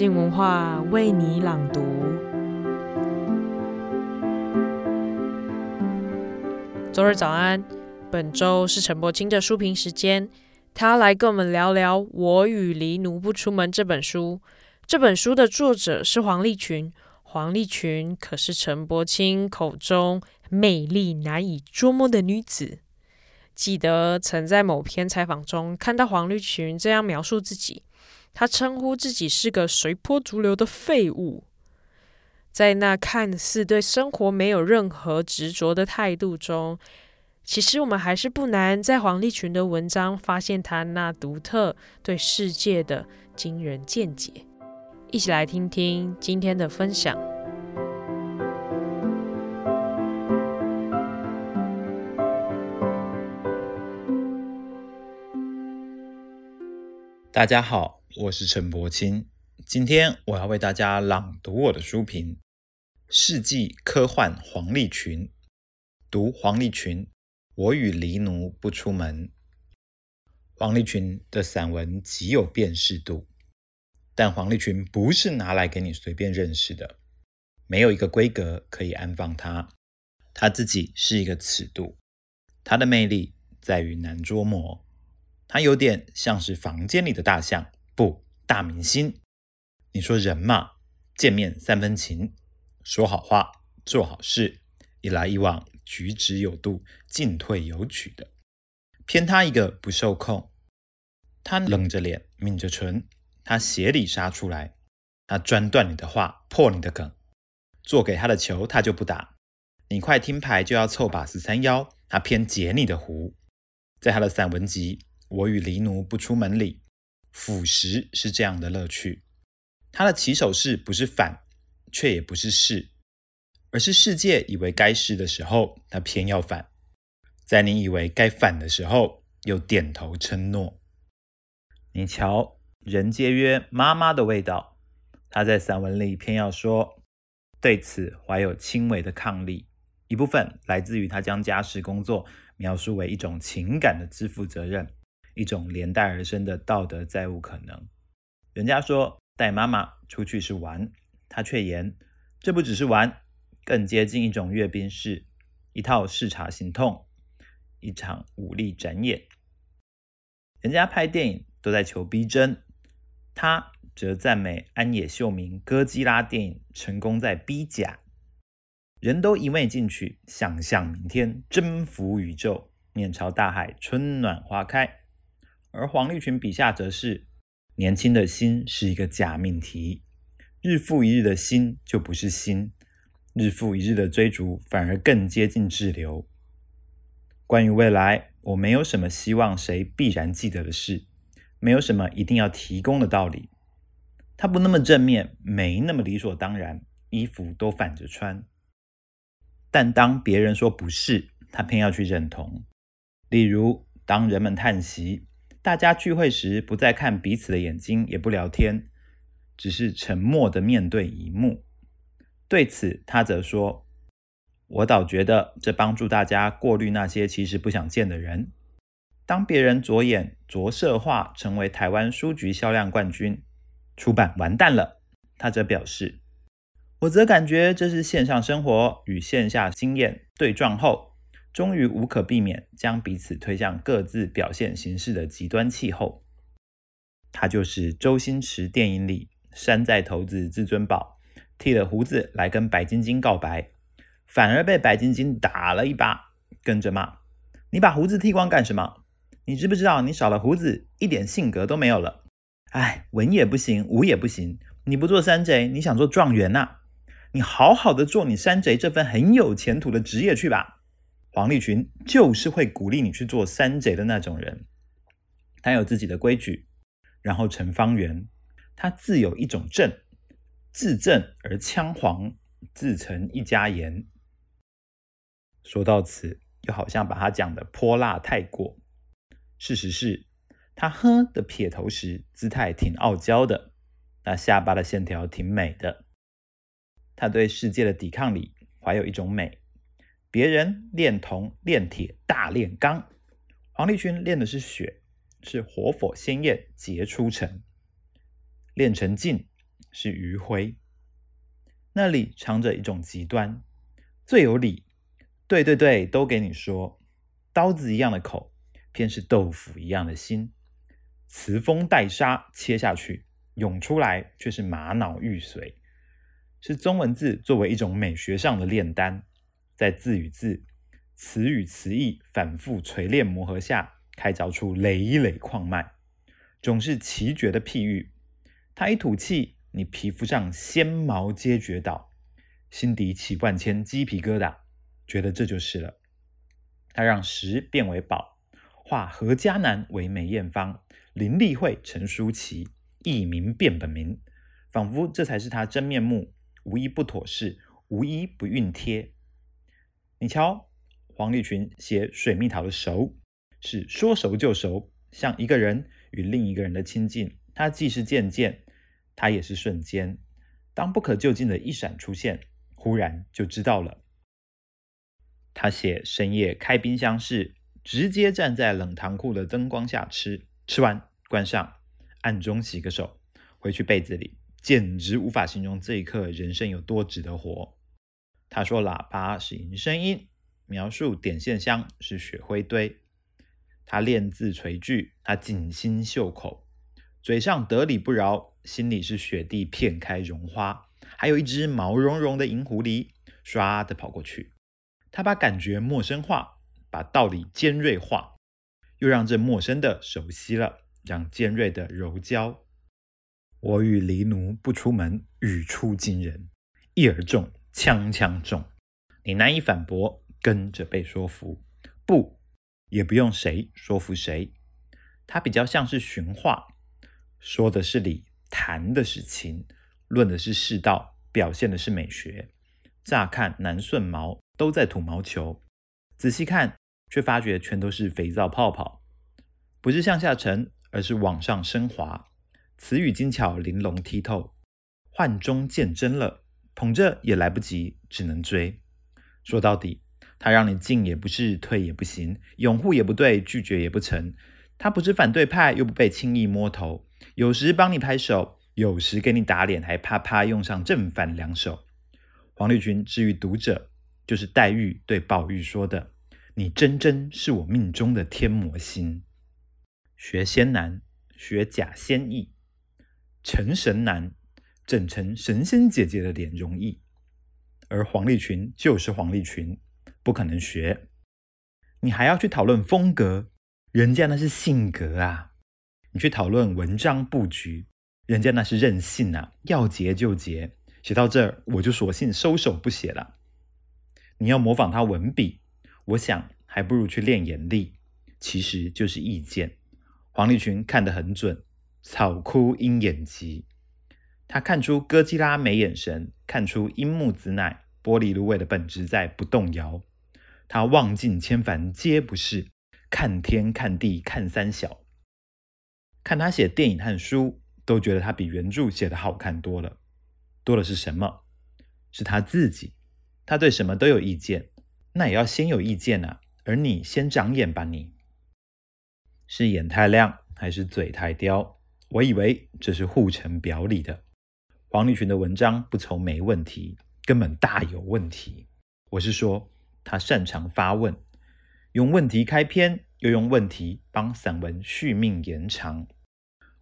静文化为你朗读。周日早安，本周是陈柏青的书评时间，他来跟我们聊聊《我与狸奴不出门》这本书。这本书的作者是黄立群，黄立群可是陈柏青口中魅力难以捉摸的女子。记得曾在某篇采访中看到黄立群这样描述自己，他称呼自己是个随波逐流的废物。在那看似对生活没有任何执着的态度中，其实我们还是不难在黄立群的文章发现他那独特对世界的惊人见解。一起来听听今天的分享。大家好，我是陈柏青。今天我要为大家朗读我的书评《世纪科幻黄立群》，读黄立群《我与狸奴不出门》。黄立群的散文极有辨识度，但黄立群不是拿来给你随便认识的，没有一个规格可以安放它，它自己是一个尺度，它的魅力在于难捉摸。他有点像是房间里的大象，不，大明星。你说人嘛，见面三分情，说好话，做好事，一来一往，举止有度，进退有取的。偏他一个不受控，他冷着脸，抿着唇，他斜里杀出来，他专断你的话，破你的梗。做给他的球，他就不打。你快听牌就要凑把四三幺，他偏截你的胡。在他的散文集。我与狸奴不出门里，腐蚀是这样的乐趣。他的起手式不是反，却也不是是，而是世界以为该是的时候，他偏要反；在你以为该反的时候，又点头称诺。你瞧，人皆曰妈妈的味道，他在散文里偏要说，对此怀有轻微的抗力。一部分来自于他将家事工作描述为一种情感的支付责任。一种连带而生的道德债务可能。人家说带妈妈出去是玩，他却言这不只是玩，更接近一种阅兵式，一套视察行动，一场武力展演。人家拍电影都在求逼真，他则赞美安野秀明哥吉拉电影成功在逼假。人都一味进取，想象明天，征服宇宙，面朝大海，春暖花开。而黄立群笔下则是年轻的心是一个假命题，日复一日的心就不是心，日复一日的追逐反而更接近滞留。关于未来，我没有什么希望谁必然记得的事，没有什么一定要提供的道理。他不那么正面，没那么理所当然，衣服都反着穿。但当别人说不是，他偏要去认同。例如，当人们叹息。大家聚会时，不再看彼此的眼睛，也不聊天，只是沉默的面对一幕。对此，他则说：“我倒觉得这帮助大家过滤那些其实不想见的人。当别人着眼着色画成为台湾书局销量冠军，出版完蛋了。”他则表示：“我则感觉这是线上生活与线下经验对撞后。”终于无可避免将彼此推向各自表现形式的极端气候。他就是周星驰电影里山寨头子至尊宝，剃了胡子来跟白晶晶告白，反而被白晶晶打了一巴，跟着骂：“你把胡子剃光干什么？你知不知道你少了胡子，一点性格都没有了？哎，文也不行，武也不行，你不做山贼，你想做状元呐、你好好的做你山贼这份很有前途的职业去吧。”黄立群就是会鼓励你去做山贼的那种人，他有自己的规矩，然后成方圆，他自有一种正，自正而腔黄，自成一家言。说到此，又好像把他讲的泼辣太过。事实是，他呵的撇头时，姿态挺傲娇的，那下巴的线条挺美的。他对世界的抵抗力，怀有一种美。别人炼铜炼铁大炼钢，黄立军炼的是血，是活火鲜艳结出尘，炼成劲，是余晖。那里藏着一种极端，最有理，对对对，都给你说。刀子一样的口，偏是豆腐一样的心。词锋带沙，切下去，涌出来却是玛瑙玉髓。是中文字作为一种美学上的炼丹，在字与字、词与词义反复锤炼磨合下，开凿出累累矿脉，总是奇绝的譬喻。他一吐气。你皮肤上纤毛皆觉倒，心底起万千鸡皮疙瘩，觉得这就是了。他让石变为宝，化何家南为梅艳芳，林立慧成舒淇，艺名变本名，仿佛这才是他真面目，无一不妥适，无一不熨帖。你瞧，黄立群写水蜜桃的熟，是说熟就熟，像一个人与另一个人的亲近，他既是渐渐。他也是瞬间，当不可就近的一闪出现，忽然就知道了。他写深夜开冰箱室，直接站在冷藏库的灯光下吃，吃完关上，暗中洗个手，回去被子里，简直无法形容这一刻人生有多值得活。他说喇叭是银声音，描述点线香是雪灰堆。他练字锤句，他锦心袖口，嘴上得理不饶。心里是雪地片开绒花，还有一只毛茸茸的银狐狸，唰的跑过去。他把感觉陌生化，把道理尖锐化，又让这陌生的熟悉了，让尖锐的柔焦。我与狸奴不出门，语出惊人，一而中，枪枪中。你难以反驳，跟着被说服。不，也不用谁说服谁。他比较像是寻话，说的是理。谈的是情，论的是世道，表现的是美学。乍看难顺毛，都在吐毛球；仔细看，却发觉全都是肥皂泡泡。不是向下沉，而是往上升华。词语精巧，玲珑剔透。幻中见真了，捧着也来不及，只能追。说到底，他让你进也不是，退也不行，拥护也不对，拒绝也不成。他不是反对派，又不被轻易摸头。有时帮你拍手，有时给你打脸，还啪啪用上正反两手。黄立群治愈读者，就是黛玉对宝玉说的：“你真真是我命中的天魔星。”学仙难，学假仙易；成神难，整成神仙姐姐的脸容易。而黄立群就是黄立群，不可能学。你还要去讨论风格，人家那是性格啊。你去讨论文章布局，人家那是任性啊，要结就结。写到这儿，我就索性收手不写了。你要模仿他文笔，我想还不如去练眼力，其实就是意见。黄立群看得很准，草枯鹰眼疾。他看出哥吉拉没眼神，看出樱木子乃玻璃芦苇的本质在不动摇。他望尽千帆皆不是，看天看地看三小。看他写电影和书，都觉得他比原著写的好看多了。多的是什么？是他自己。他对什么都有意见，那也要先有意见啊。而你先长眼吧，你是眼太亮还是嘴太刁？我以为这是互成表里的。黄立群的文章不愁没问题，根本大有问题。我是说，他擅长发问，用问题开篇。又用问题帮散文续命延长，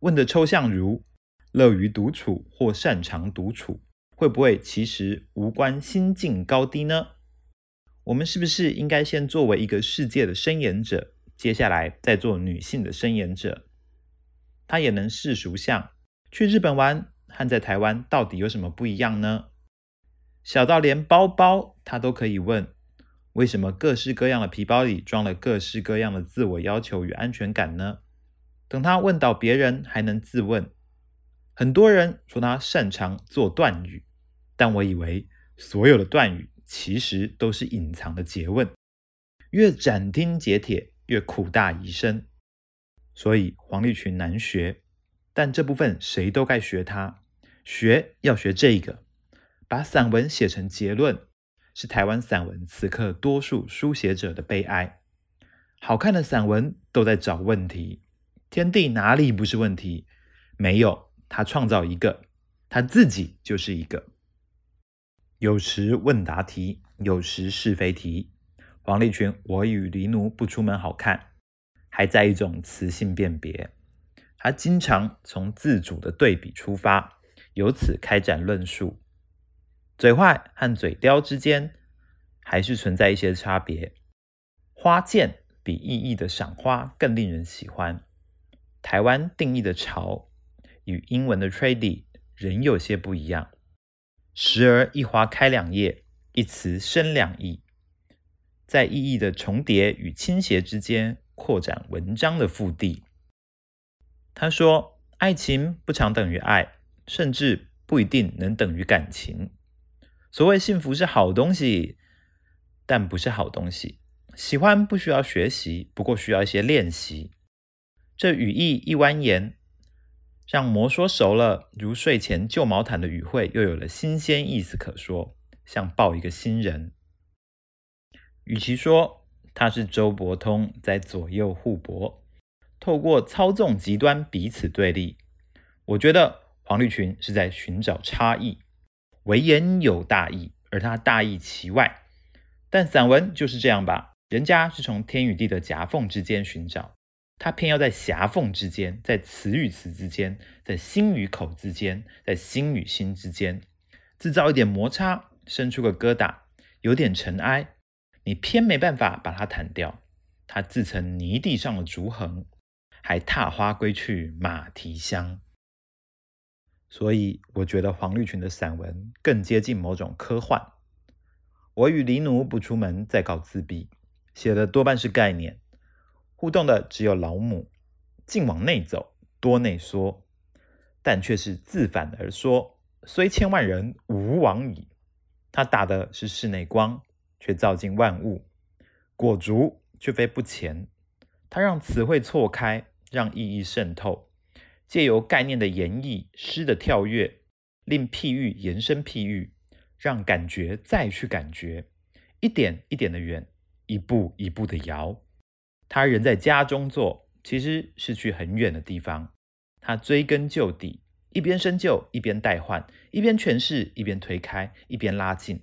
问的抽象如乐于独处或擅长独处，会不会其实无关心境高低呢？我们是不是应该先作为一个世界的申言者，接下来再做女性的申言者？他也能世俗相，去日本玩和在台湾到底有什么不一样呢？小到连包包他都可以问。为什么各式各样的皮包里装了各式各样的自我要求与安全感呢？等他问到别人，还能自问。很多人说他擅长做断语，但我以为所有的断语其实都是隐藏的诘问，越斩钉截铁，越苦大遗深。所以黄立群难学，但这部分谁都该学他。学要学这个，把散文写成结论。是台湾散文此刻多数书写者的悲哀。好看的散文都在找问题，天地哪里不是问题？没有，他创造一个，他自己就是一个。有时问答题，有时是非题。黄立群《我与黎奴不出门》好看，还在一种词性辨别。他经常从自主的对比出发，由此开展论述。嘴坏和嘴刁之间，还是存在一些差别。花见比意义的赏花更令人喜欢。台湾定义的潮与英文的 trendy 仍有些不一样。时而一花开两叶，一词生两义，在意义的重叠与倾斜之间扩展文章的腹地。他说：“爱情不常等于爱，甚至不一定能等于感情。所谓幸福是好东西，但不是好东西。喜欢不需要学习，不过需要一些练习。这语意一蜿蜒。”让魔说熟了，如睡前旧毛毯的语汇又有了新鲜意思可说，像抱一个新人。与其说他是周伯通在左右互搏，透过操纵极端彼此对立，我觉得黄丽群是在寻找差异。微言有大义，而他大义其外。但散文就是这样吧，人家是从天与地的夹缝之间寻找。他偏要在狭缝之间，在词与词之间，在心与口之间，在心与心之间，制造一点摩擦，生出个疙瘩，有点尘埃，你偏没办法把它弹掉。他自成泥地上的竹横，还踏花归去马蹄香。所以，我觉得黄绿群的散文更接近某种科幻。我与黎奴不出门，在搞自闭，写的多半是概念。互动的只有老母，尽往内走，多内缩，但却是自反而说，虽千万人，吾往矣。他打的是室内光，却照进万物；裹足却非不前。他让词汇错开，让意义渗透，借由概念的演绎、诗的跳跃，令譬喻延伸譬喻，让感觉再去感觉，一点一点的远，一步一步的摇。他人在家中坐，其实是去很远的地方。他追根究底，一边深究，一边代换，一边诠释，一边推开，一边拉近，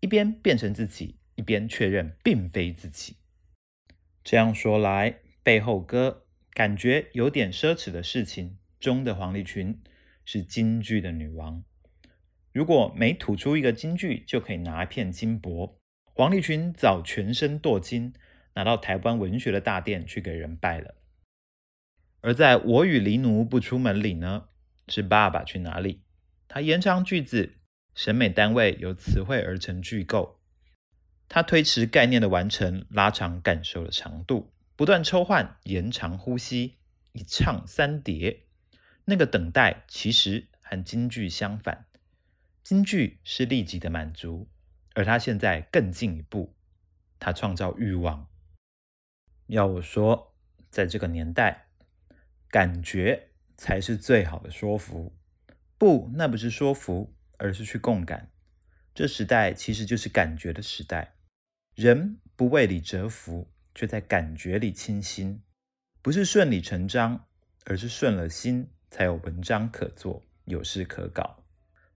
一边变成自己，一边确认并非自己。这样说来，背后歌感觉有点奢侈的事情中的黄丽群是京剧的女王。如果每吐出一个京剧就可以拿一片金箔，黄丽群早全身镀金。拿到台湾文学的大殿去给人拜了。而在我与黎奴不出门里呢，是爸爸去哪里？他延长句子，审美单位由词汇而成句构。他推迟概念的完成，拉长感受的长度，不断抽换，延长呼吸，一唱三叠。那个等待其实和京剧相反，京剧是立即的满足，而他现在更进一步，他创造欲望。要我说，在这个年代，感觉才是最好的说服。不，那不是说服，而是去共感。这时代其实就是感觉的时代。人不为理折服，却在感觉里清新。不是顺理成章，而是顺了心，才有文章可做，有事可搞。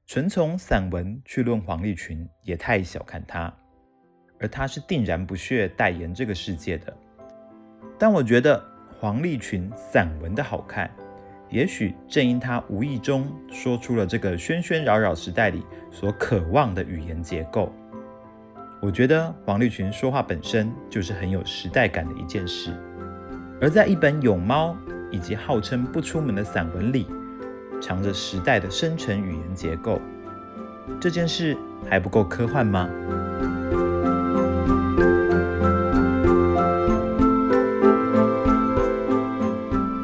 纯从散文去论黄立群，也太小看他。而他是定然不屑代言这个世界的。但我觉得黄立群散文的好看，也许正因他无意中说出了这个喧喧扰扰时代里所渴望的语言结构。我觉得黄立群说话本身就是很有时代感的一件事，而在一本有猫以及号称不出门的散文里，藏着时代的深层语言结构，这件事还不够科幻吗？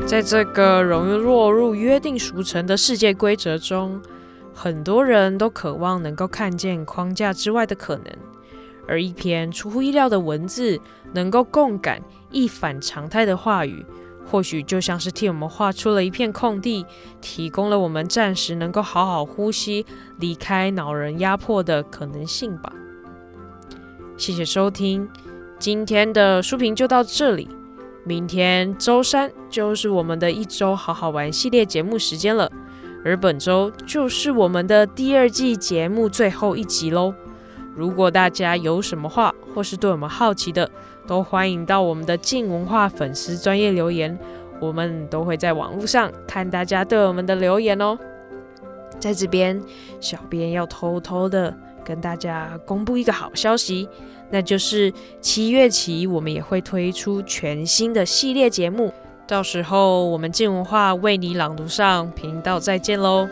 在这个容易落入约定俗成的世界规则中，很多人都渴望能够看见框架之外的可能。而一篇出乎意料的文字，能够共感一反常态的话语，或许就像是替我们画出了一片空地，提供了我们暂时能够好好呼吸、离开恼人压迫的可能性吧。谢谢收听，今天的书评就到这里。明天周三就是我们的一周好好玩系列节目时间了。而本周就是我们的第二季节目最后一集喽。如果大家有什么话，或是对我们好奇的，都欢迎到我们的静文化粉丝专业留言，我们都会在网络上看大家对我们的留言哦。在这边，小编要偷偷的跟大家公布一个好消息，那就是七月起我们也会推出全新的系列节目。到时候我们静文化为你朗读上频道再见喽。